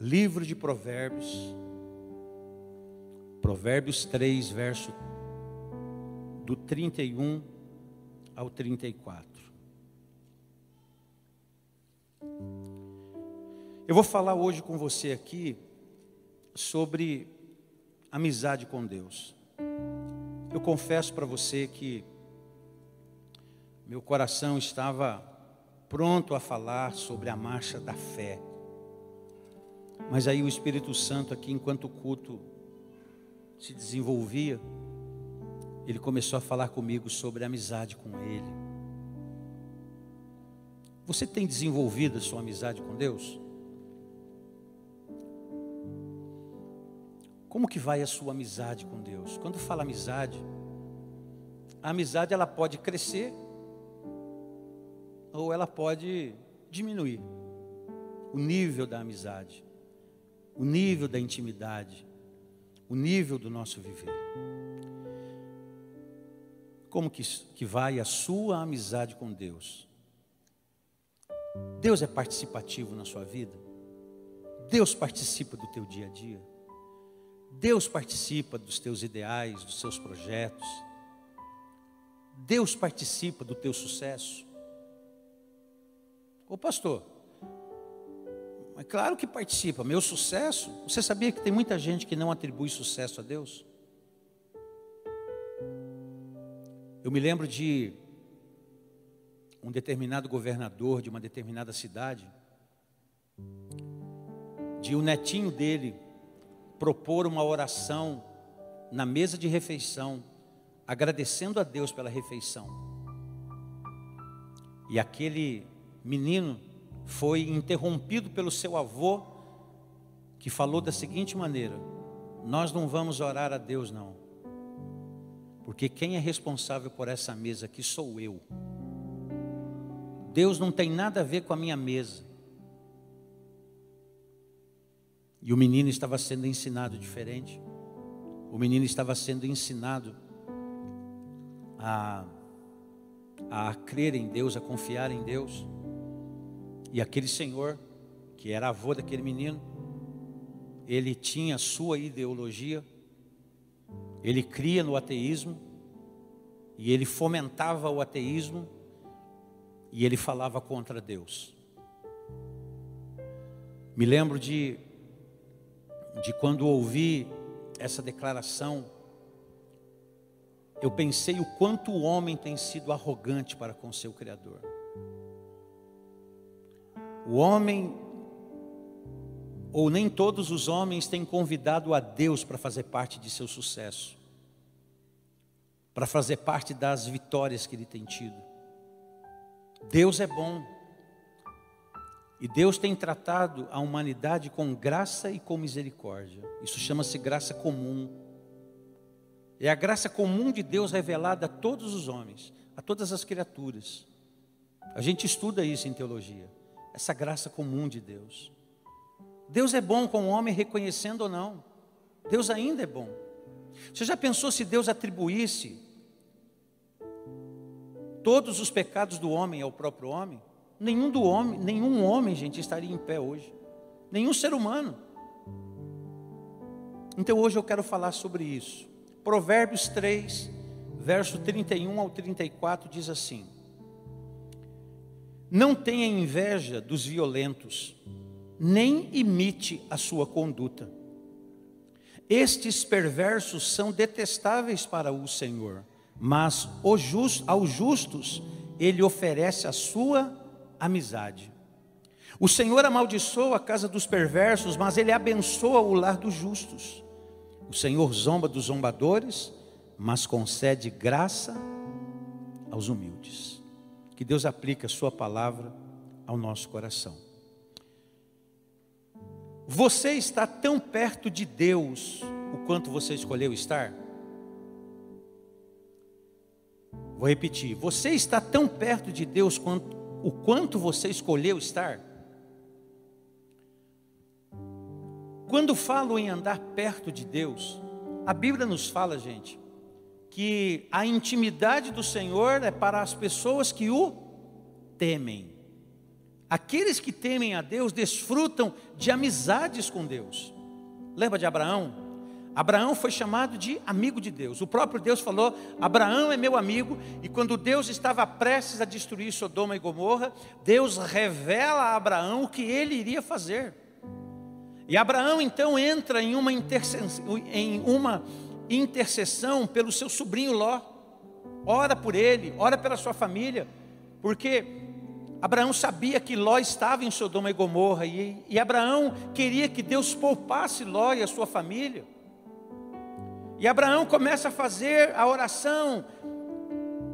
livro de Provérbios, Provérbios 3, verso do 31 ao 34. Eu vou falar hoje com você aqui sobre amizade com Deus. Eu confesso para você que meu coração estava pronto a falar sobre a marcha da fé. Mas aí o Espírito Santo aqui, enquanto o culto se desenvolvia, ele começou a falar comigo sobre amizade com Ele. Você tem desenvolvido a sua amizade com Deus? Como que vai a sua amizade com Deus? Quando fala amizade, a amizade ela pode crescer ou ela pode diminuir. O nível da amizade, o nível da intimidade, o nível do nosso viver. Como que, que vai a sua amizade com Deus? Deus é participativo na sua vida? Deus participa do teu dia a dia? Deus participa dos teus ideais, dos seus projetos? Deus participa do teu sucesso? Ô pastor, mas claro que participa. Meu sucesso, você sabia que tem muita gente que não atribui sucesso a Deus? Eu me lembro de um determinado governador de uma determinada cidade, de um netinho dele propor uma oração na mesa de refeição, agradecendo a Deus pela refeição. E aquele menino foi interrompido pelo seu avô, que falou da seguinte maneira: Nós não vamos orar a Deus, não, porque quem é responsável por essa mesa aqui sou eu. Deus não tem nada a ver com a minha mesa. E o menino estava sendo ensinado diferente. O menino estava sendo ensinado a, a crer em Deus, a confiar em Deus. E aquele senhor, que era avô daquele menino, ele tinha sua ideologia, ele cria no ateísmo, e ele fomentava o ateísmo, e ele falava contra Deus. Me lembro de, de quando ouvi essa declaração, eu pensei o quanto o homem tem sido arrogante para com seu Criador. O homem, ou nem todos os homens, têm convidado a Deus para fazer parte de seu sucesso, para fazer parte das vitórias que ele tem tido. Deus é bom, e Deus tem tratado a humanidade com graça e com misericórdia. Isso chama-se graça comum. É a graça comum de Deus revelada a todos os homens, a todas as criaturas. A gente estuda isso em teologia essa graça comum de Deus. Deus é bom com o homem reconhecendo ou não. Deus ainda é bom. Você já pensou se Deus atribuísse todos os pecados do homem ao próprio homem? Nenhum do homem, nenhum homem, gente, estaria em pé hoje. Nenhum ser humano. Então hoje eu quero falar sobre isso. Provérbios 3, verso 31 ao 34 diz assim: não tenha inveja dos violentos, nem imite a sua conduta. Estes perversos são detestáveis para o Senhor, mas aos justos ele oferece a sua amizade. O Senhor amaldiçoa a casa dos perversos, mas ele abençoa o lar dos justos. O Senhor zomba dos zombadores, mas concede graça aos humildes. Que Deus aplique a Sua palavra ao nosso coração. Você está tão perto de Deus o quanto você escolheu estar? Vou repetir. Você está tão perto de Deus quanto, o quanto você escolheu estar? Quando falo em andar perto de Deus, a Bíblia nos fala, gente, que a intimidade do Senhor é para as pessoas que o temem. Aqueles que temem a Deus desfrutam de amizades com Deus. Lembra de Abraão? Abraão foi chamado de amigo de Deus. O próprio Deus falou: Abraão é meu amigo. E quando Deus estava prestes a destruir Sodoma e Gomorra, Deus revela a Abraão o que ele iria fazer. E Abraão então entra em uma, em uma intercessão pelo seu sobrinho Ló. Ora por ele, ora pela sua família, porque Abraão sabia que Ló estava em Sodoma e Gomorra, e, e Abraão queria que Deus poupasse Ló e a sua família. E Abraão começa a fazer a oração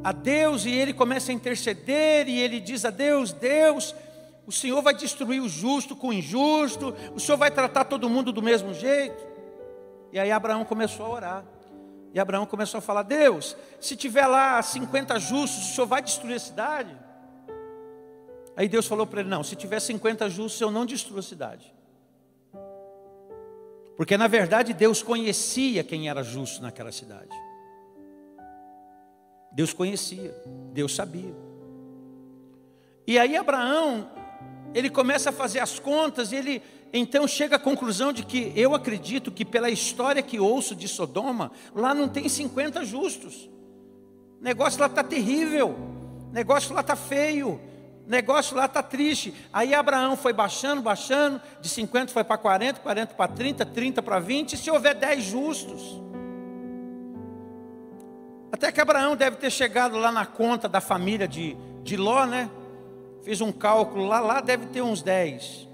a Deus, e ele começa a interceder, e ele diz a Deus: Deus, o Senhor vai destruir o justo com o injusto, o Senhor vai tratar todo mundo do mesmo jeito. E aí Abraão começou a orar. E Abraão começou a falar: Deus, se tiver lá 50 justos, o Senhor vai destruir a cidade? Aí Deus falou para ele: Não, se tiver 50 justos, eu não destruo a cidade. Porque na verdade Deus conhecia quem era justo naquela cidade. Deus conhecia, Deus sabia. E aí Abraão, ele começa a fazer as contas, e ele então chega à conclusão de que eu acredito que pela história que ouço de Sodoma, lá não tem 50 justos. O negócio lá está terrível, o negócio lá está feio, o negócio lá está triste. Aí Abraão foi baixando, baixando, de 50 foi para 40, 40 para 30, 30 para 20, e se houver 10 justos. Até que Abraão deve ter chegado lá na conta da família de, de Ló, né? Fiz um cálculo lá, lá deve ter uns 10.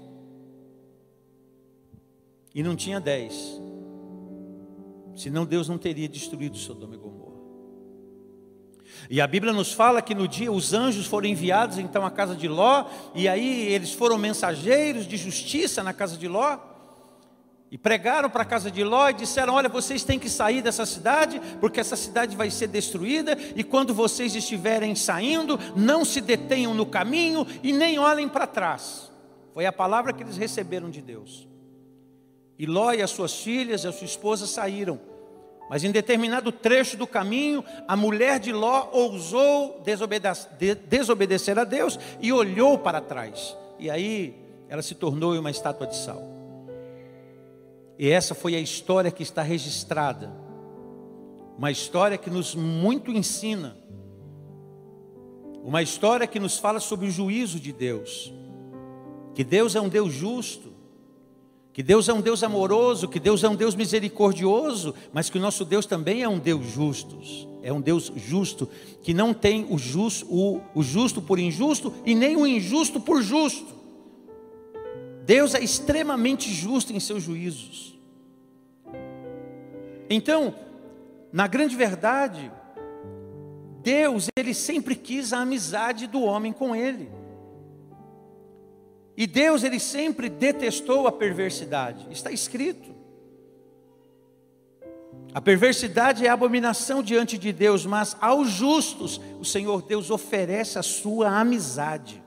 E não tinha 10. Senão Deus não teria destruído Sodoma e Gomorra. E a Bíblia nos fala que no dia os anjos foram enviados então à casa de Ló, e aí eles foram mensageiros de justiça na casa de Ló. E pregaram para a casa de Ló e disseram: Olha, vocês têm que sair dessa cidade, porque essa cidade vai ser destruída. E quando vocês estiverem saindo, não se detenham no caminho e nem olhem para trás. Foi a palavra que eles receberam de Deus. E Ló e as suas filhas e a sua esposa saíram. Mas em determinado trecho do caminho, a mulher de Ló ousou desobedecer a Deus e olhou para trás. E aí ela se tornou uma estátua de sal. E essa foi a história que está registrada. Uma história que nos muito ensina. Uma história que nos fala sobre o juízo de Deus. Que Deus é um Deus justo. Que Deus é um Deus amoroso, que Deus é um Deus misericordioso, mas que o nosso Deus também é um Deus justo. É um Deus justo, que não tem o justo, o, o justo por injusto e nem o injusto por justo. Deus é extremamente justo em seus juízos. Então, na grande verdade, Deus, ele sempre quis a amizade do homem com ele. E Deus, ele sempre detestou a perversidade. Está escrito. A perversidade é abominação diante de Deus, mas aos justos o Senhor Deus oferece a sua amizade.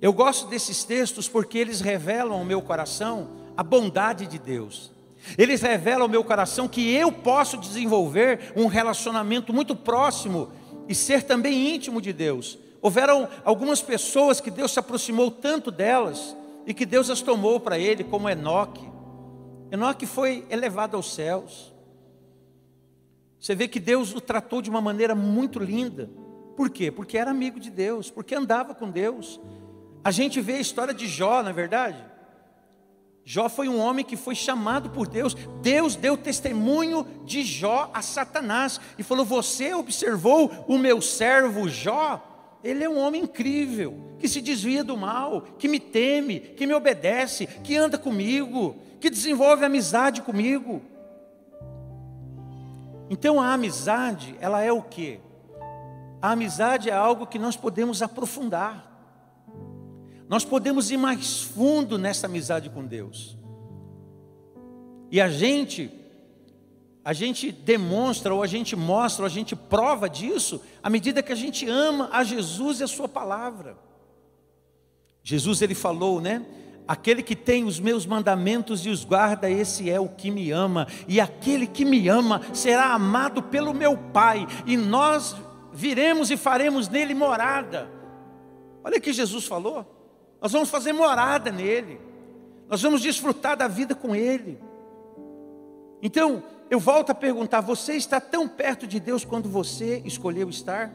Eu gosto desses textos porque eles revelam ao meu coração a bondade de Deus. Eles revelam ao meu coração que eu posso desenvolver um relacionamento muito próximo e ser também íntimo de Deus. Houveram algumas pessoas que Deus se aproximou tanto delas e que Deus as tomou para ele, como Enoque. Enoque foi elevado aos céus. Você vê que Deus o tratou de uma maneira muito linda. Por quê? Porque era amigo de Deus, porque andava com Deus. A gente vê a história de Jó, na é verdade. Jó foi um homem que foi chamado por Deus. Deus deu testemunho de Jó a Satanás e falou: Você observou o meu servo Jó? Ele é um homem incrível, que se desvia do mal, que me teme, que me obedece, que anda comigo, que desenvolve amizade comigo. Então a amizade, ela é o que? A amizade é algo que nós podemos aprofundar. Nós podemos ir mais fundo nessa amizade com Deus. E a gente, a gente demonstra, ou a gente mostra, ou a gente prova disso, à medida que a gente ama a Jesus e a Sua palavra. Jesus ele falou, né? Aquele que tem os meus mandamentos e os guarda, esse é o que me ama, e aquele que me ama será amado pelo meu Pai, e nós viremos e faremos nele morada. Olha o que Jesus falou. Nós vamos fazer morada nele. Nós vamos desfrutar da vida com ele. Então, eu volto a perguntar: você está tão perto de Deus quando você escolheu estar?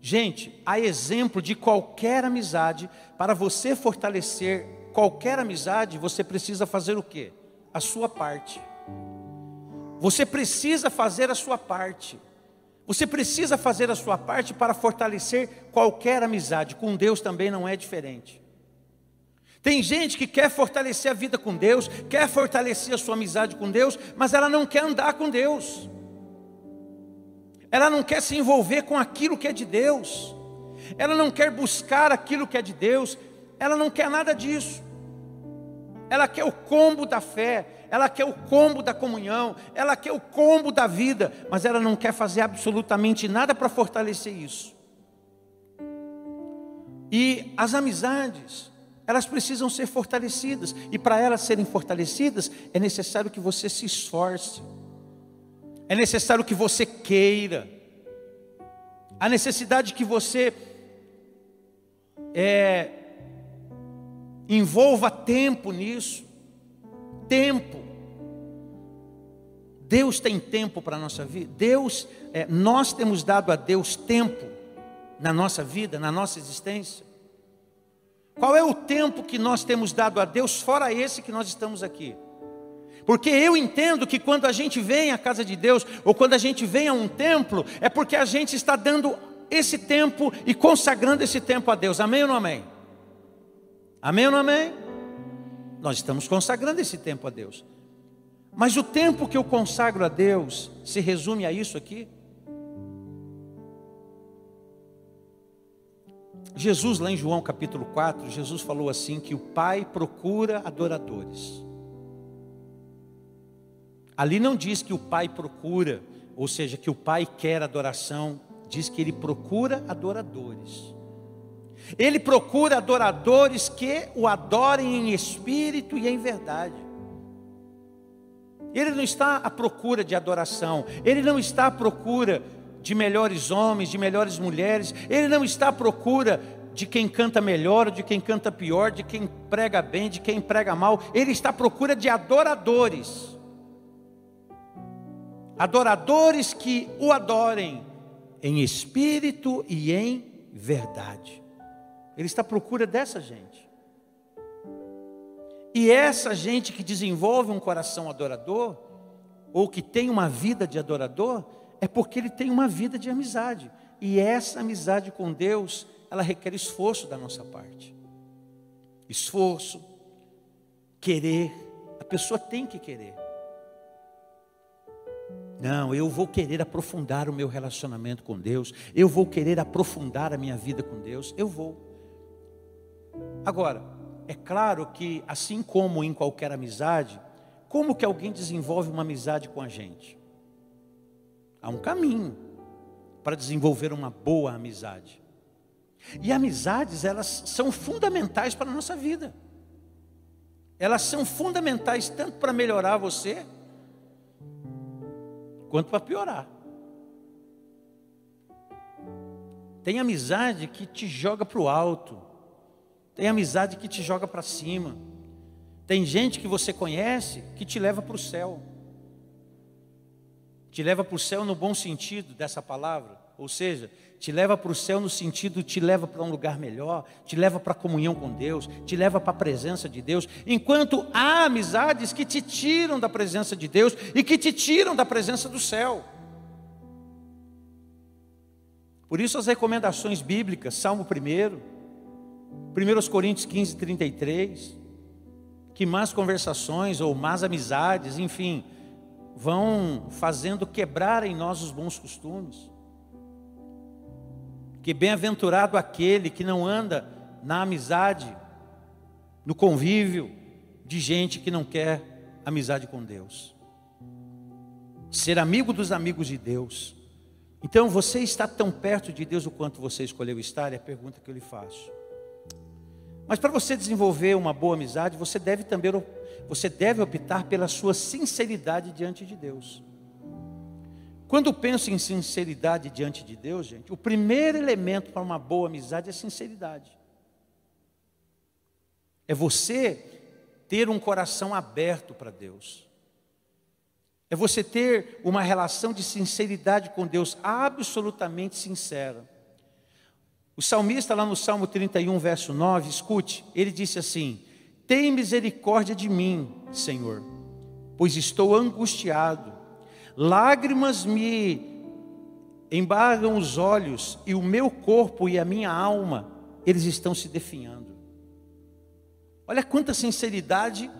Gente, a exemplo de qualquer amizade, para você fortalecer qualquer amizade, você precisa fazer o quê? A sua parte. Você precisa fazer a sua parte. Você precisa fazer a sua parte para fortalecer qualquer amizade. Com Deus também não é diferente. Tem gente que quer fortalecer a vida com Deus, quer fortalecer a sua amizade com Deus, mas ela não quer andar com Deus. Ela não quer se envolver com aquilo que é de Deus. Ela não quer buscar aquilo que é de Deus. Ela não quer nada disso. Ela quer o combo da fé, ela quer o combo da comunhão, ela quer o combo da vida, mas ela não quer fazer absolutamente nada para fortalecer isso. E as amizades, elas precisam ser fortalecidas. E para elas serem fortalecidas, é necessário que você se esforce. É necessário que você queira. A necessidade que você é, envolva tempo nisso. Tempo. Deus tem tempo para a nossa vida. Deus, é, nós temos dado a Deus tempo na nossa vida, na nossa existência. Qual é o tempo que nós temos dado a Deus, fora esse que nós estamos aqui? Porque eu entendo que quando a gente vem à casa de Deus, ou quando a gente vem a um templo, é porque a gente está dando esse tempo e consagrando esse tempo a Deus. Amém ou não amém? Amém ou não amém? Nós estamos consagrando esse tempo a Deus. Mas o tempo que eu consagro a Deus se resume a isso aqui? Jesus, lá em João capítulo 4, Jesus falou assim: que o Pai procura adoradores. Ali não diz que o Pai procura, ou seja, que o Pai quer adoração, diz que ele procura adoradores. Ele procura adoradores que o adorem em espírito e em verdade. Ele não está à procura de adoração, ele não está à procura de melhores homens, de melhores mulheres. Ele não está à procura de quem canta melhor, de quem canta pior, de quem prega bem, de quem prega mal. Ele está à procura de adoradores. Adoradores que o adorem em espírito e em verdade. Ele está à procura dessa gente. E essa gente que desenvolve um coração adorador, ou que tem uma vida de adorador, é porque ele tem uma vida de amizade. E essa amizade com Deus, ela requer esforço da nossa parte. Esforço, querer. A pessoa tem que querer. Não, eu vou querer aprofundar o meu relacionamento com Deus. Eu vou querer aprofundar a minha vida com Deus. Eu vou. Agora, é claro que, assim como em qualquer amizade, como que alguém desenvolve uma amizade com a gente? Há um caminho para desenvolver uma boa amizade. E amizades, elas são fundamentais para a nossa vida. Elas são fundamentais tanto para melhorar você, quanto para piorar. Tem amizade que te joga para o alto, tem amizade que te joga para cima, tem gente que você conhece que te leva para o céu te leva para o céu no bom sentido dessa palavra, ou seja, te leva para o céu no sentido, te leva para um lugar melhor, te leva para a comunhão com Deus, te leva para a presença de Deus, enquanto há amizades que te tiram da presença de Deus e que te tiram da presença do céu. Por isso as recomendações bíblicas, Salmo 1, 1 Coríntios 15, 33, que más conversações ou más amizades, enfim, vão fazendo quebrar em nós os bons costumes. Que bem-aventurado aquele que não anda na amizade, no convívio de gente que não quer amizade com Deus. Ser amigo dos amigos de Deus. Então, você está tão perto de Deus o quanto você escolheu estar? É a pergunta que eu lhe faço. Mas para você desenvolver uma boa amizade, você deve também você deve optar pela sua sinceridade diante de Deus. Quando penso em sinceridade diante de Deus, gente, o primeiro elemento para uma boa amizade é sinceridade. É você ter um coração aberto para Deus. É você ter uma relação de sinceridade com Deus, absolutamente sincera. O salmista, lá no Salmo 31, verso 9, escute, ele disse assim: Tem misericórdia de mim, Senhor, pois estou angustiado, lágrimas me embargam os olhos, e o meu corpo e a minha alma, eles estão se definhando. Olha quanta sinceridade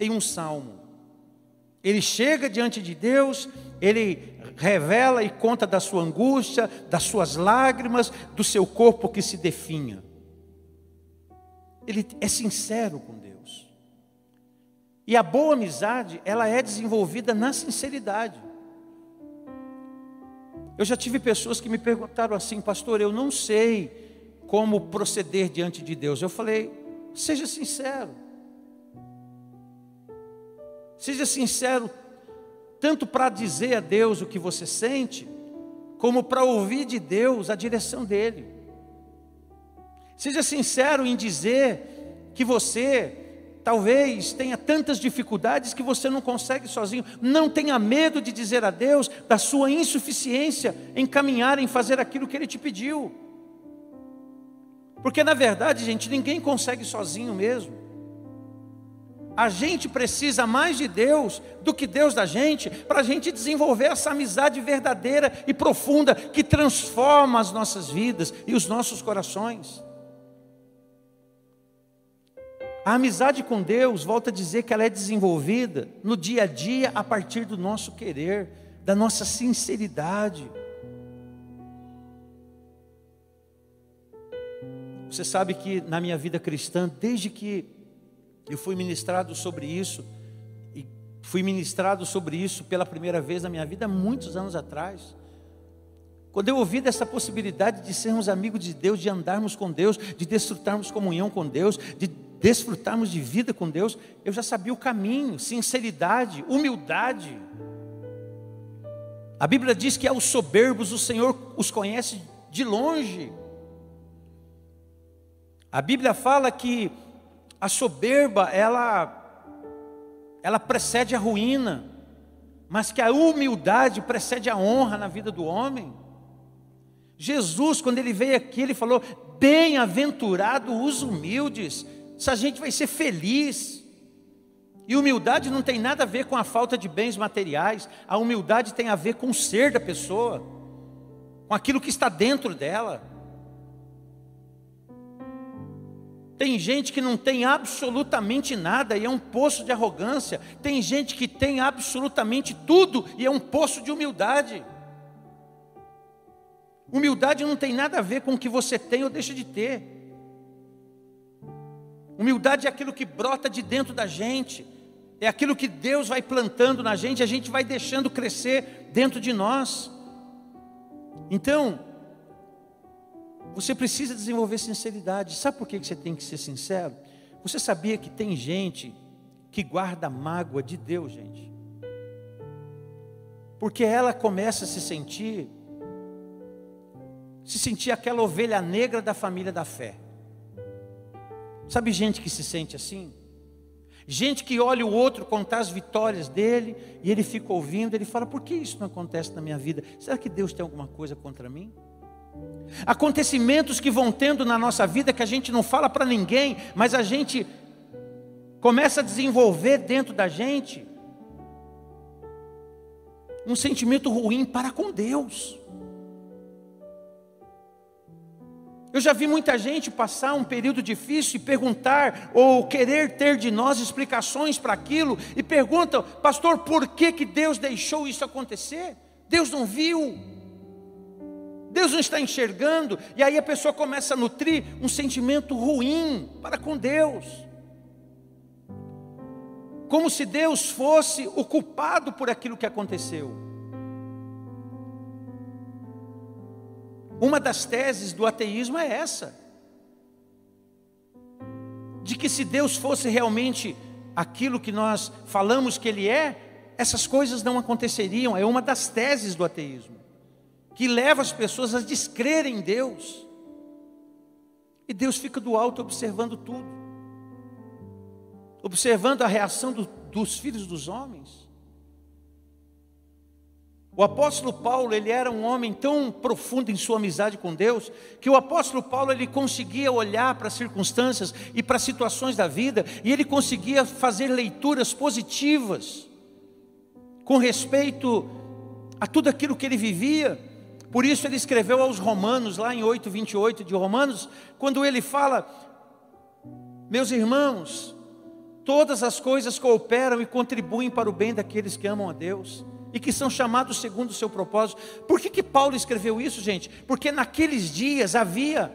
em um salmo. Ele chega diante de Deus, ele revela e conta da sua angústia, das suas lágrimas, do seu corpo que se definha. Ele é sincero com Deus. E a boa amizade, ela é desenvolvida na sinceridade. Eu já tive pessoas que me perguntaram assim, pastor, eu não sei como proceder diante de Deus. Eu falei, seja sincero. Seja sincero, tanto para dizer a Deus o que você sente, como para ouvir de Deus a direção dEle. Seja sincero em dizer que você talvez tenha tantas dificuldades que você não consegue sozinho. Não tenha medo de dizer a Deus da sua insuficiência em caminhar, em fazer aquilo que Ele te pediu. Porque na verdade, gente, ninguém consegue sozinho mesmo. A gente precisa mais de Deus do que Deus da gente, para a gente desenvolver essa amizade verdadeira e profunda que transforma as nossas vidas e os nossos corações. A amizade com Deus, volta a dizer que ela é desenvolvida no dia a dia a partir do nosso querer, da nossa sinceridade. Você sabe que na minha vida cristã, desde que eu fui ministrado sobre isso, e fui ministrado sobre isso pela primeira vez na minha vida, muitos anos atrás. Quando eu ouvi dessa possibilidade de sermos amigos de Deus, de andarmos com Deus, de desfrutarmos comunhão com Deus, de desfrutarmos de vida com Deus, eu já sabia o caminho, sinceridade, humildade. A Bíblia diz que aos soberbos o Senhor os conhece de longe. A Bíblia fala que a soberba, ela, ela precede a ruína, mas que a humildade precede a honra na vida do homem. Jesus, quando ele veio aqui, ele falou: Bem-aventurado os humildes, essa gente vai ser feliz. E humildade não tem nada a ver com a falta de bens materiais, a humildade tem a ver com o ser da pessoa, com aquilo que está dentro dela. Tem gente que não tem absolutamente nada e é um poço de arrogância. Tem gente que tem absolutamente tudo e é um poço de humildade. Humildade não tem nada a ver com o que você tem ou deixa de ter. Humildade é aquilo que brota de dentro da gente, é aquilo que Deus vai plantando na gente, a gente vai deixando crescer dentro de nós. Então, você precisa desenvolver sinceridade. Sabe por que você tem que ser sincero? Você sabia que tem gente que guarda mágoa de Deus, gente? Porque ela começa a se sentir, se sentir aquela ovelha negra da família da fé. Sabe gente que se sente assim? Gente que olha o outro contar as vitórias dele e ele fica ouvindo, ele fala: por que isso não acontece na minha vida? Será que Deus tem alguma coisa contra mim? Acontecimentos que vão tendo na nossa vida que a gente não fala para ninguém, mas a gente começa a desenvolver dentro da gente um sentimento ruim para com Deus. Eu já vi muita gente passar um período difícil e perguntar ou querer ter de nós explicações para aquilo e perguntam, pastor, por que, que Deus deixou isso acontecer? Deus não viu. Deus não está enxergando, e aí a pessoa começa a nutrir um sentimento ruim para com Deus. Como se Deus fosse o culpado por aquilo que aconteceu. Uma das teses do ateísmo é essa: de que se Deus fosse realmente aquilo que nós falamos que Ele é, essas coisas não aconteceriam. É uma das teses do ateísmo, que leva as pessoas a descrerem em Deus. E Deus fica do alto observando tudo, observando a reação do, dos filhos dos homens. O apóstolo Paulo, ele era um homem tão profundo em sua amizade com Deus, que o apóstolo Paulo ele conseguia olhar para as circunstâncias e para as situações da vida, e ele conseguia fazer leituras positivas com respeito a tudo aquilo que ele vivia. Por isso ele escreveu aos Romanos, lá em 8:28 de Romanos, quando ele fala: Meus irmãos, todas as coisas cooperam e contribuem para o bem daqueles que amam a Deus e que são chamados segundo o seu propósito. Por que, que Paulo escreveu isso, gente? Porque naqueles dias havia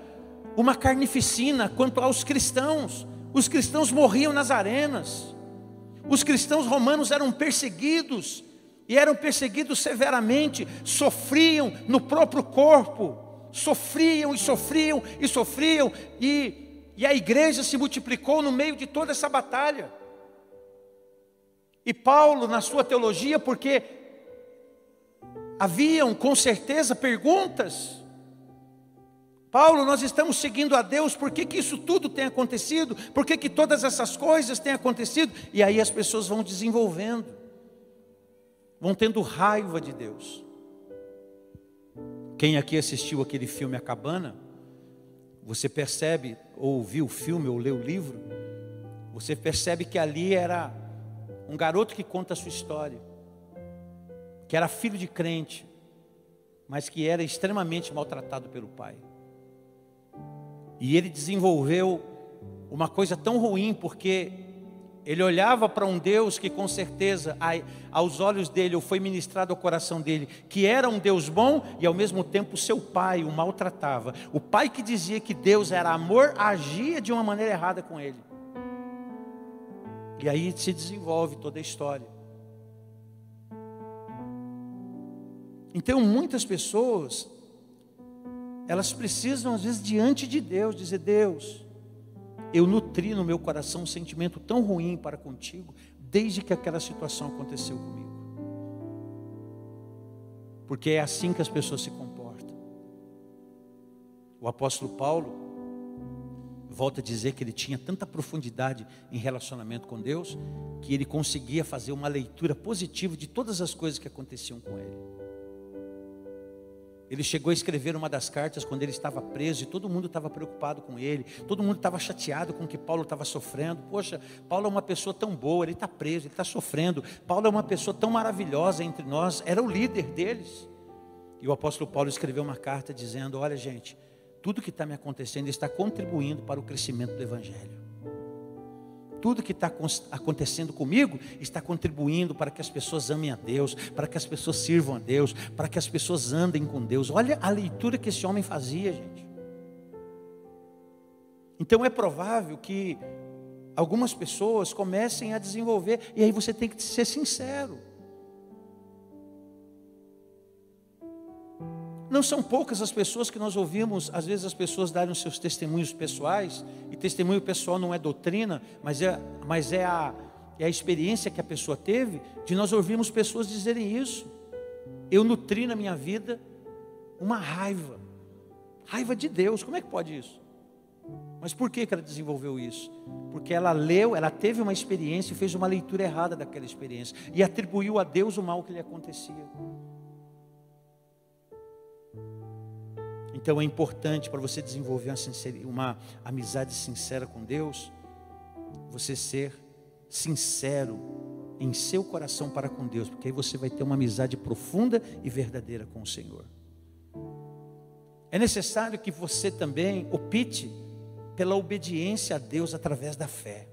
uma carnificina quanto aos cristãos. Os cristãos morriam nas arenas. Os cristãos romanos eram perseguidos e eram perseguidos severamente, sofriam no próprio corpo, sofriam e sofriam e sofriam, e, e a igreja se multiplicou no meio de toda essa batalha. E Paulo, na sua teologia, porque haviam com certeza perguntas. Paulo, nós estamos seguindo a Deus, por que, que isso tudo tem acontecido? Por que, que todas essas coisas têm acontecido? E aí as pessoas vão desenvolvendo, vão tendo raiva de Deus. Quem aqui assistiu aquele filme A Cabana, você percebe, ou viu o filme, ou leu o livro, você percebe que ali era um garoto que conta a sua história que era filho de crente, mas que era extremamente maltratado pelo pai. E ele desenvolveu uma coisa tão ruim, porque ele olhava para um Deus que, com certeza, aos olhos dele, ou foi ministrado ao coração dele, que era um Deus bom e, ao mesmo tempo, seu pai o maltratava. O pai que dizia que Deus era amor, agia de uma maneira errada com ele. E aí se desenvolve toda a história. Então, muitas pessoas, elas precisam, às vezes, diante de Deus, dizer: Deus, eu nutri no meu coração um sentimento tão ruim para contigo, desde que aquela situação aconteceu comigo. Porque é assim que as pessoas se comportam. O apóstolo Paulo volta a dizer que ele tinha tanta profundidade em relacionamento com Deus, que ele conseguia fazer uma leitura positiva de todas as coisas que aconteciam com ele. Ele chegou a escrever uma das cartas quando ele estava preso e todo mundo estava preocupado com ele, todo mundo estava chateado com o que Paulo estava sofrendo. Poxa, Paulo é uma pessoa tão boa, ele está preso, ele está sofrendo. Paulo é uma pessoa tão maravilhosa entre nós, era o líder deles. E o apóstolo Paulo escreveu uma carta dizendo: Olha, gente, tudo que está me acontecendo está contribuindo para o crescimento do Evangelho. Tudo que está acontecendo comigo está contribuindo para que as pessoas amem a Deus, para que as pessoas sirvam a Deus, para que as pessoas andem com Deus. Olha a leitura que esse homem fazia, gente. Então é provável que algumas pessoas comecem a desenvolver, e aí você tem que ser sincero. Não são poucas as pessoas que nós ouvimos, às vezes as pessoas darem os seus testemunhos pessoais, e testemunho pessoal não é doutrina, mas é, mas é, a, é a experiência que a pessoa teve, de nós ouvirmos pessoas dizerem isso. Eu nutri na minha vida uma raiva, raiva de Deus, como é que pode isso? Mas por que, que ela desenvolveu isso? Porque ela leu, ela teve uma experiência e fez uma leitura errada daquela experiência, e atribuiu a Deus o mal que lhe acontecia. Então é importante para você desenvolver uma, uma amizade sincera com Deus, você ser sincero em seu coração para com Deus, porque aí você vai ter uma amizade profunda e verdadeira com o Senhor. É necessário que você também opte pela obediência a Deus através da fé.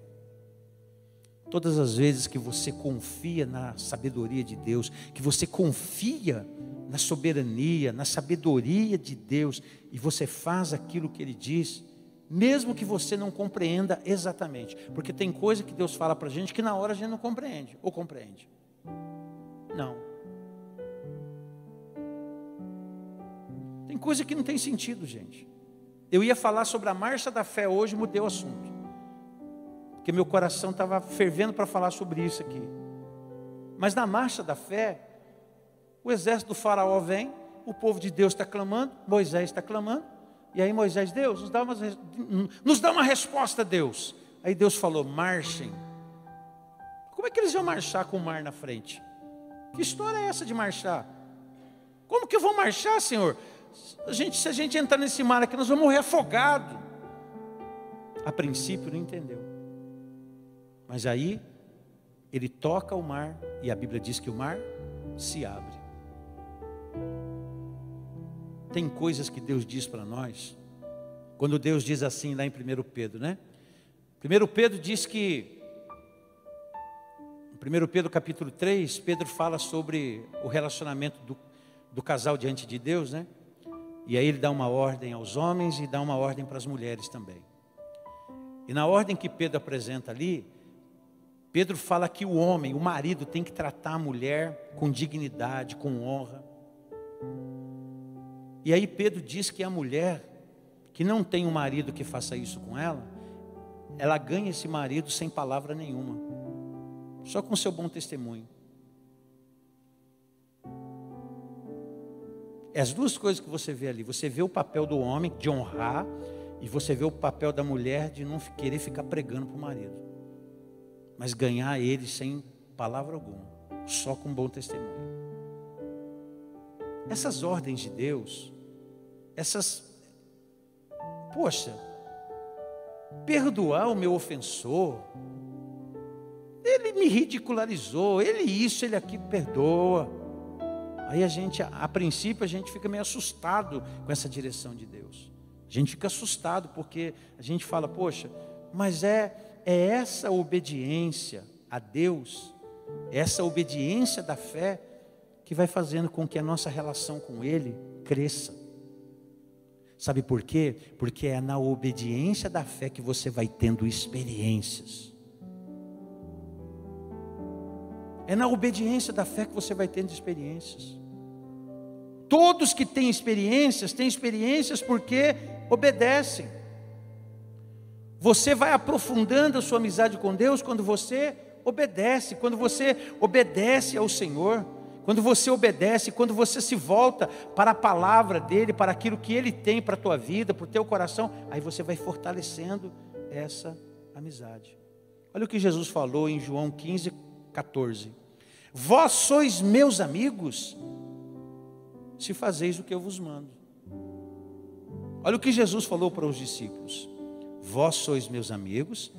Todas as vezes que você confia na sabedoria de Deus, que você confia na soberania, na sabedoria de Deus, e você faz aquilo que Ele diz, mesmo que você não compreenda exatamente, porque tem coisa que Deus fala para a gente que na hora a gente não compreende, ou compreende? Não. Tem coisa que não tem sentido, gente. Eu ia falar sobre a marcha da fé hoje, mudei o assunto, porque meu coração estava fervendo para falar sobre isso aqui. Mas na marcha da fé, o exército do faraó vem, o povo de Deus está clamando, Moisés está clamando, e aí Moisés, Deus, nos dá, uma, nos dá uma resposta, Deus. Aí Deus falou: marchem. Como é que eles iam marchar com o mar na frente? Que história é essa de marchar? Como que eu vou marchar, Senhor? A gente, se a gente entrar nesse mar aqui, nós vamos morrer afogado. A princípio não entendeu. Mas aí ele toca o mar e a Bíblia diz que o mar se abre. Tem coisas que Deus diz para nós. Quando Deus diz assim lá em 1 Pedro, né? 1 Pedro diz que 1 Pedro capítulo 3, Pedro fala sobre o relacionamento do, do casal diante de Deus, né? E aí ele dá uma ordem aos homens e dá uma ordem para as mulheres também. E na ordem que Pedro apresenta ali, Pedro fala que o homem, o marido, tem que tratar a mulher com dignidade, com honra. E aí Pedro diz que a mulher que não tem um marido que faça isso com ela, ela ganha esse marido sem palavra nenhuma, só com seu bom testemunho. É as duas coisas que você vê ali. Você vê o papel do homem de honrar e você vê o papel da mulher de não querer ficar pregando para o marido mas ganhar ele sem palavra alguma, só com bom testemunho. Essas ordens de Deus, essas, poxa, perdoar o meu ofensor, ele me ridicularizou, ele isso, ele aqui perdoa. Aí a gente, a princípio, a gente fica meio assustado com essa direção de Deus. A gente fica assustado porque a gente fala, poxa, mas é é essa obediência a Deus, essa obediência da fé, que vai fazendo com que a nossa relação com Ele cresça. Sabe por quê? Porque é na obediência da fé que você vai tendo experiências. É na obediência da fé que você vai tendo experiências. Todos que têm experiências, têm experiências porque obedecem. Você vai aprofundando a sua amizade com Deus quando você obedece, quando você obedece ao Senhor, quando você obedece, quando você se volta para a palavra dEle, para aquilo que Ele tem para a tua vida, para o teu coração, aí você vai fortalecendo essa amizade. Olha o que Jesus falou em João 15, 14: Vós sois meus amigos, se fazeis o que eu vos mando. Olha o que Jesus falou para os discípulos. Vós sois meus amigos,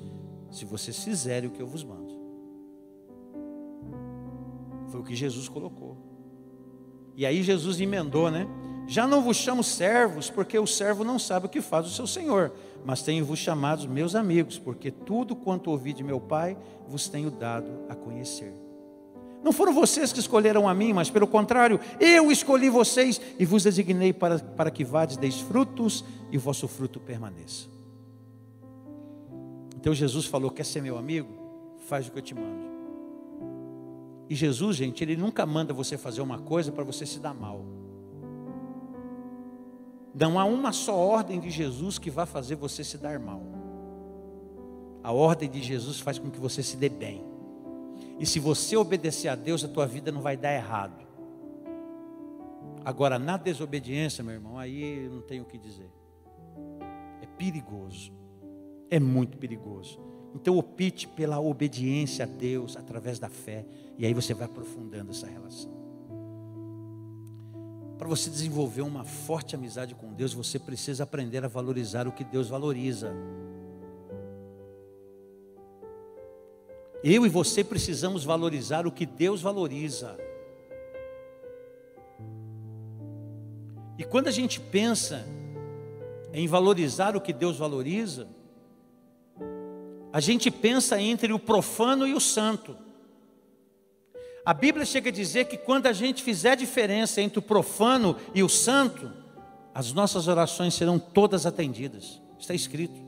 se vocês fizerem o que eu vos mando. Foi o que Jesus colocou. E aí Jesus emendou, né? Já não vos chamo servos, porque o servo não sabe o que faz o seu senhor, mas tenho-vos chamados meus amigos, porque tudo quanto ouvi de meu Pai vos tenho dado a conhecer. Não foram vocês que escolheram a mim, mas pelo contrário, eu escolhi vocês e vos designei para, para que vades, deis frutos e o vosso fruto permaneça. Então Jesus falou: Quer ser meu amigo? Faz o que eu te mando. E Jesus, gente, Ele nunca manda você fazer uma coisa para você se dar mal. Não há uma só ordem de Jesus que vá fazer você se dar mal. A ordem de Jesus faz com que você se dê bem. E se você obedecer a Deus, a tua vida não vai dar errado. Agora, na desobediência, meu irmão, aí não tenho o que dizer. É perigoso é muito perigoso. Então opte pela obediência a Deus através da fé, e aí você vai aprofundando essa relação. Para você desenvolver uma forte amizade com Deus, você precisa aprender a valorizar o que Deus valoriza. Eu e você precisamos valorizar o que Deus valoriza. E quando a gente pensa em valorizar o que Deus valoriza, a gente pensa entre o profano e o santo. A Bíblia chega a dizer que quando a gente fizer diferença entre o profano e o santo, as nossas orações serão todas atendidas. Está escrito.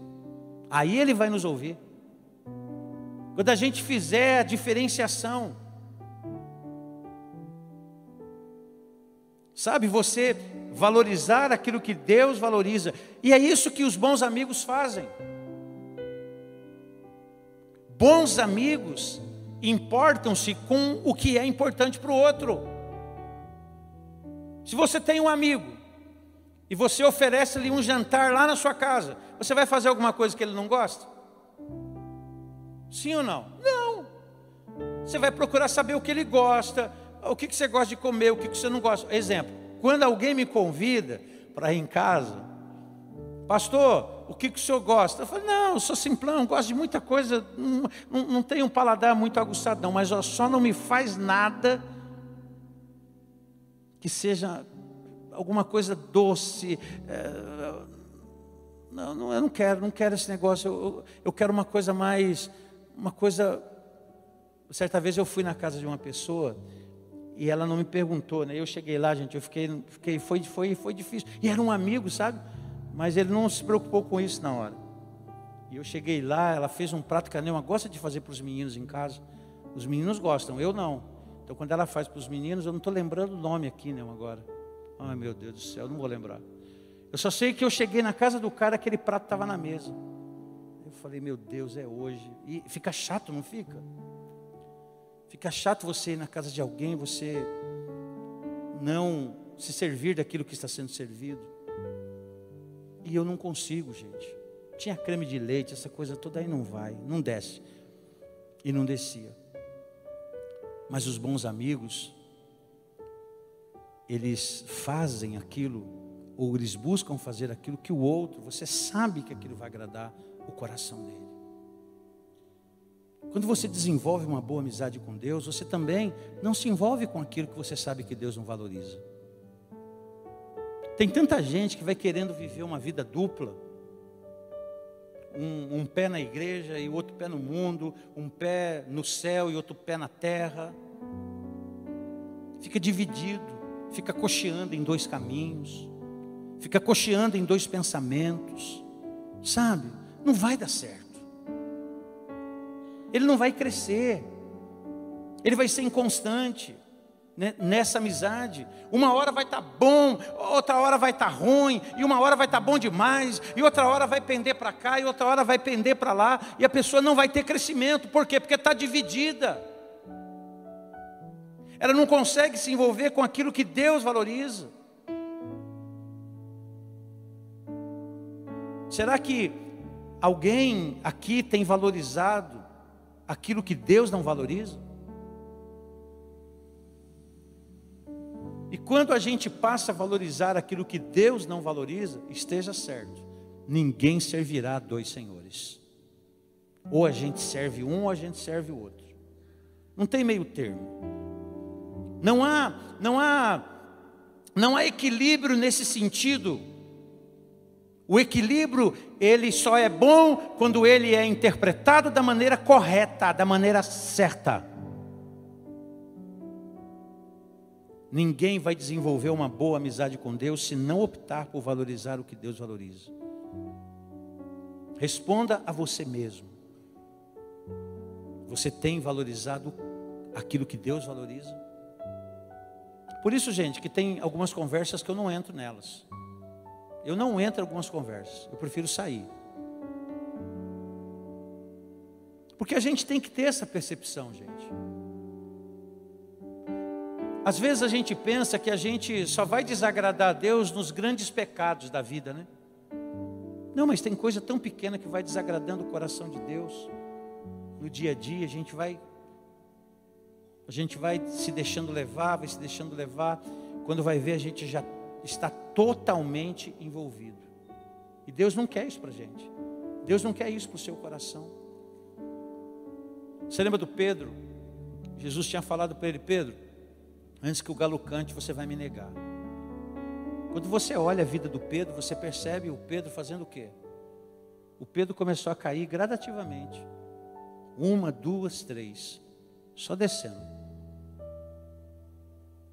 Aí ele vai nos ouvir. Quando a gente fizer a diferenciação, sabe, você valorizar aquilo que Deus valoriza, e é isso que os bons amigos fazem. Bons amigos importam-se com o que é importante para o outro. Se você tem um amigo e você oferece-lhe um jantar lá na sua casa, você vai fazer alguma coisa que ele não gosta? Sim ou não? Não. Você vai procurar saber o que ele gosta, o que você gosta de comer, o que você não gosta. Exemplo, quando alguém me convida para ir em casa, pastor, o que, que o senhor gosta? Eu falo, não, eu sou simplão, gosto de muita coisa, não, não, não tenho um paladar muito aguçado, não, mas só não me faz nada que seja alguma coisa doce. É, não, não, eu não quero, não quero esse negócio, eu, eu quero uma coisa mais, uma coisa. Certa vez eu fui na casa de uma pessoa e ela não me perguntou, né? Eu cheguei lá, gente, eu fiquei, fiquei foi, foi, foi difícil. E era um amigo, sabe? Mas ele não se preocupou com isso na hora. E eu cheguei lá, ela fez um prato que a Neuma gosta de fazer para os meninos em casa. Os meninos gostam, eu não. Então quando ela faz para os meninos, eu não estou lembrando o nome aqui, Neuma, agora. Ai meu Deus do céu, não vou lembrar. Eu só sei que eu cheguei na casa do cara, aquele prato estava na mesa. Eu falei, meu Deus, é hoje. E fica chato, não fica? Fica chato você ir na casa de alguém, você não se servir daquilo que está sendo servido. E eu não consigo, gente. Tinha creme de leite, essa coisa toda aí não vai, não desce. E não descia. Mas os bons amigos, eles fazem aquilo, ou eles buscam fazer aquilo que o outro, você sabe que aquilo vai agradar o coração dele. Quando você desenvolve uma boa amizade com Deus, você também não se envolve com aquilo que você sabe que Deus não valoriza. Tem tanta gente que vai querendo viver uma vida dupla. Um, um, pé na igreja e outro pé no mundo, um pé no céu e outro pé na terra. Fica dividido, fica cocheando em dois caminhos, fica cocheando em dois pensamentos, sabe? Não vai dar certo. Ele não vai crescer, ele vai ser inconstante né, nessa amizade. Uma hora vai estar tá bom, outra hora vai estar tá ruim, e uma hora vai estar tá bom demais, e outra hora vai pender para cá, e outra hora vai pender para lá, e a pessoa não vai ter crescimento. Por quê? Porque está dividida. Ela não consegue se envolver com aquilo que Deus valoriza. Será que alguém aqui tem valorizado aquilo que Deus não valoriza? E quando a gente passa a valorizar aquilo que Deus não valoriza, esteja certo, ninguém servirá a dois senhores. Ou a gente serve um, ou a gente serve o outro. Não tem meio termo. Não há, não há, não há equilíbrio nesse sentido. O equilíbrio, ele só é bom quando ele é interpretado da maneira correta, da maneira certa. Ninguém vai desenvolver uma boa amizade com Deus se não optar por valorizar o que Deus valoriza. Responda a você mesmo. Você tem valorizado aquilo que Deus valoriza? Por isso, gente, que tem algumas conversas que eu não entro nelas. Eu não entro em algumas conversas, eu prefiro sair. Porque a gente tem que ter essa percepção, gente. Às vezes a gente pensa que a gente só vai desagradar a Deus nos grandes pecados da vida, né? Não, mas tem coisa tão pequena que vai desagradando o coração de Deus. No dia a dia, a gente vai a gente vai se deixando levar, vai se deixando levar. Quando vai ver, a gente já está totalmente envolvido. E Deus não quer isso para a gente. Deus não quer isso para o seu coração. Você lembra do Pedro? Jesus tinha falado para ele, Pedro, Antes que o galo cante, você vai me negar. Quando você olha a vida do Pedro, você percebe o Pedro fazendo o quê? O Pedro começou a cair gradativamente. Uma, duas, três. Só descendo.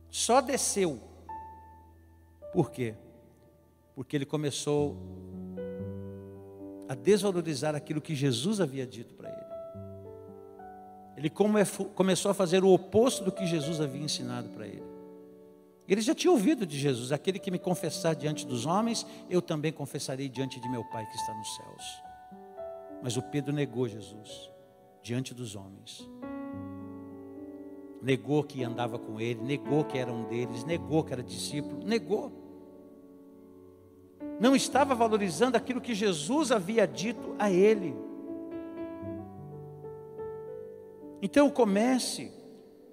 Só desceu. Por quê? Porque ele começou a desvalorizar aquilo que Jesus havia dito para ele. Ele começou a fazer o oposto do que Jesus havia ensinado para ele. Ele já tinha ouvido de Jesus: aquele que me confessar diante dos homens, eu também confessarei diante de meu Pai que está nos céus. Mas o Pedro negou Jesus diante dos homens. negou que andava com ele, negou que era um deles, negou que era discípulo, negou. Não estava valorizando aquilo que Jesus havia dito a ele. Então comece,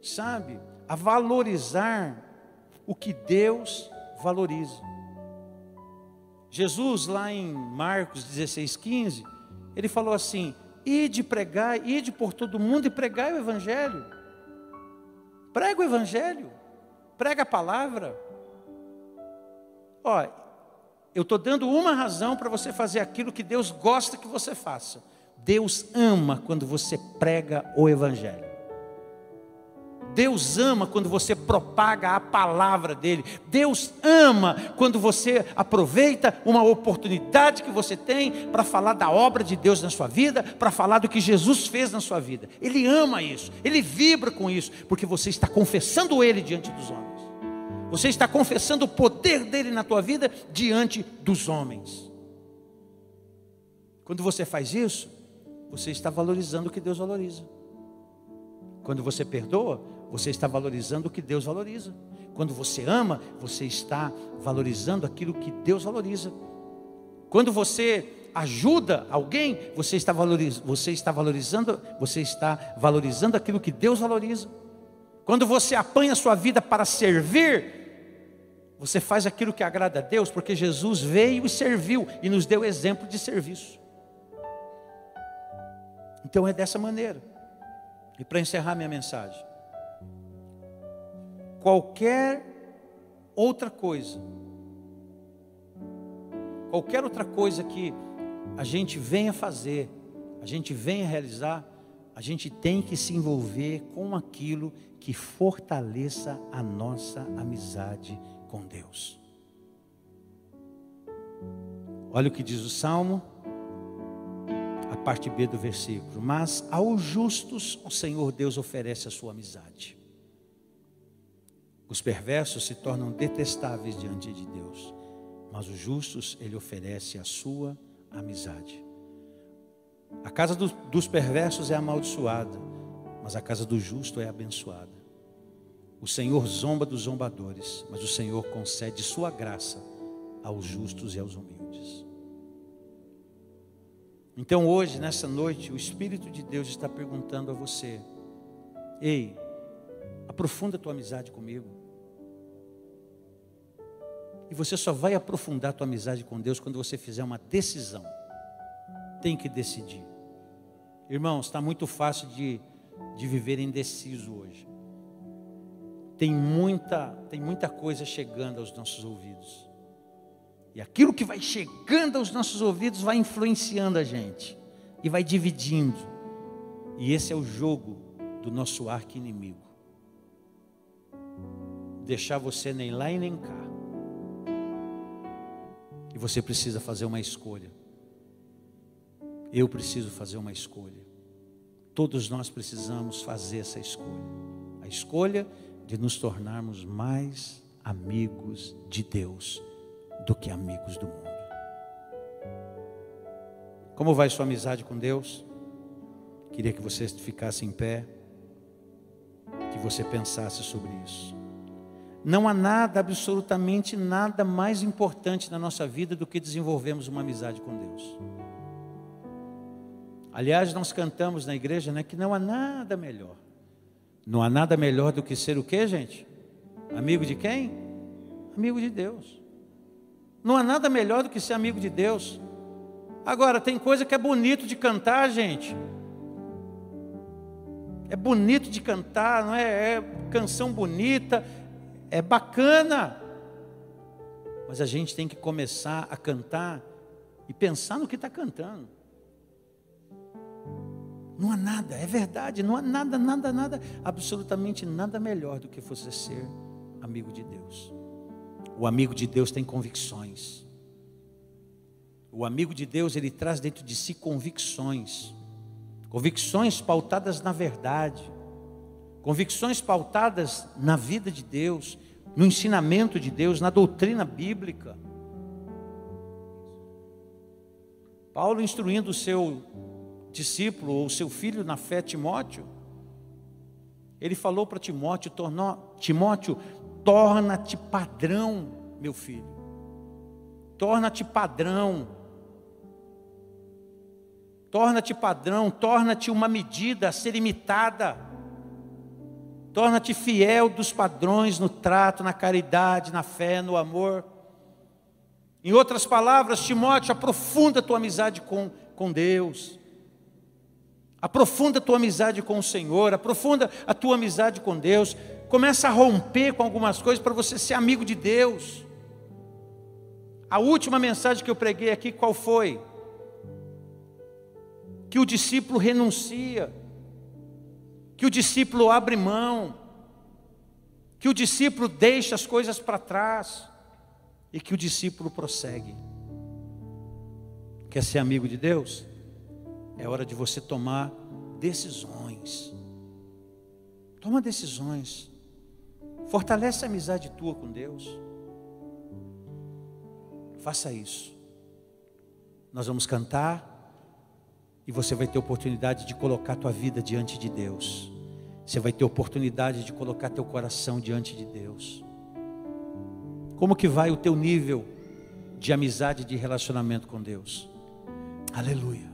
sabe, a valorizar o que Deus valoriza. Jesus, lá em Marcos 16, 15, ele falou assim: ide pregar, ide por todo mundo e pregai o Evangelho. Prega o Evangelho, prega a palavra. Ó, eu estou dando uma razão para você fazer aquilo que Deus gosta que você faça. Deus ama quando você prega o Evangelho. Deus ama quando você propaga a palavra dele. Deus ama quando você aproveita uma oportunidade que você tem para falar da obra de Deus na sua vida, para falar do que Jesus fez na sua vida. Ele ama isso, ele vibra com isso, porque você está confessando ele diante dos homens. Você está confessando o poder dele na tua vida diante dos homens. Quando você faz isso, você está valorizando o que Deus valoriza. Quando você perdoa, você está valorizando o que Deus valoriza. Quando você ama, você está valorizando aquilo que Deus valoriza. Quando você ajuda alguém, você está, valorizando, você está valorizando, você está valorizando aquilo que Deus valoriza. Quando você apanha a sua vida para servir, você faz aquilo que agrada a Deus, porque Jesus veio e serviu e nos deu exemplo de serviço. Então é dessa maneira. E para encerrar minha mensagem, qualquer outra coisa, qualquer outra coisa que a gente venha fazer, a gente venha realizar, a gente tem que se envolver com aquilo que fortaleça a nossa amizade com Deus. Olha o que diz o Salmo, parte B do versículo: Mas aos justos o Senhor Deus oferece a sua amizade. Os perversos se tornam detestáveis diante de Deus, mas os justos ele oferece a sua amizade. A casa do, dos perversos é amaldiçoada, mas a casa do justo é abençoada. O Senhor zomba dos zombadores, mas o Senhor concede sua graça aos justos e aos humildes. Então hoje, nessa noite, o Espírito de Deus está perguntando a você: Ei, Aprofunda tua amizade comigo. E você só vai aprofundar tua amizade com Deus quando você fizer uma decisão. Tem que decidir. Irmãos, está muito fácil de, de viver indeciso hoje. Tem muita, tem muita coisa chegando aos nossos ouvidos. E aquilo que vai chegando aos nossos ouvidos vai influenciando a gente. E vai dividindo. E esse é o jogo do nosso arco inimigo deixar você nem lá e nem cá. E você precisa fazer uma escolha. Eu preciso fazer uma escolha. Todos nós precisamos fazer essa escolha. A escolha de nos tornarmos mais amigos de Deus do que amigos do mundo. Como vai sua amizade com Deus? Queria que você ficasse em pé, que você pensasse sobre isso. Não há nada, absolutamente nada mais importante na nossa vida do que desenvolvermos uma amizade com Deus. Aliás, nós cantamos na igreja né, que não há nada melhor. Não há nada melhor do que ser o que, gente? Amigo de quem? Amigo de Deus. Não há nada melhor do que ser amigo de Deus. Agora, tem coisa que é bonito de cantar, gente. É bonito de cantar, não é? É canção bonita, é bacana, mas a gente tem que começar a cantar e pensar no que está cantando. Não há nada, é verdade, não há nada, nada, nada, absolutamente nada melhor do que você ser amigo de Deus. O amigo de Deus tem convicções. O amigo de Deus, ele traz dentro de si convicções. Convicções pautadas na verdade. Convicções pautadas na vida de Deus, no ensinamento de Deus, na doutrina bíblica. Paulo instruindo o seu discípulo ou seu filho na fé, Timóteo, Ele falou para Timóteo: tornou, Timóteo, torna-te padrão, meu filho. Torna-te padrão. Torna-te padrão, torna-te uma medida a ser imitada. Torna-te fiel dos padrões no trato, na caridade, na fé, no amor. Em outras palavras, Timóteo, aprofunda tua amizade com, com Deus. Aprofunda tua amizade com o Senhor, aprofunda a tua amizade com Deus. Começa a romper com algumas coisas para você ser amigo de Deus. A última mensagem que eu preguei aqui, qual foi? Que o discípulo renuncia, que o discípulo abre mão, que o discípulo deixa as coisas para trás e que o discípulo prossegue. Quer ser amigo de Deus? É hora de você tomar decisões. Toma decisões. Fortalece a amizade tua com Deus. Faça isso. Nós vamos cantar e você vai ter oportunidade de colocar tua vida diante de Deus. Você vai ter oportunidade de colocar teu coração diante de Deus. Como que vai o teu nível de amizade, de relacionamento com Deus? Aleluia.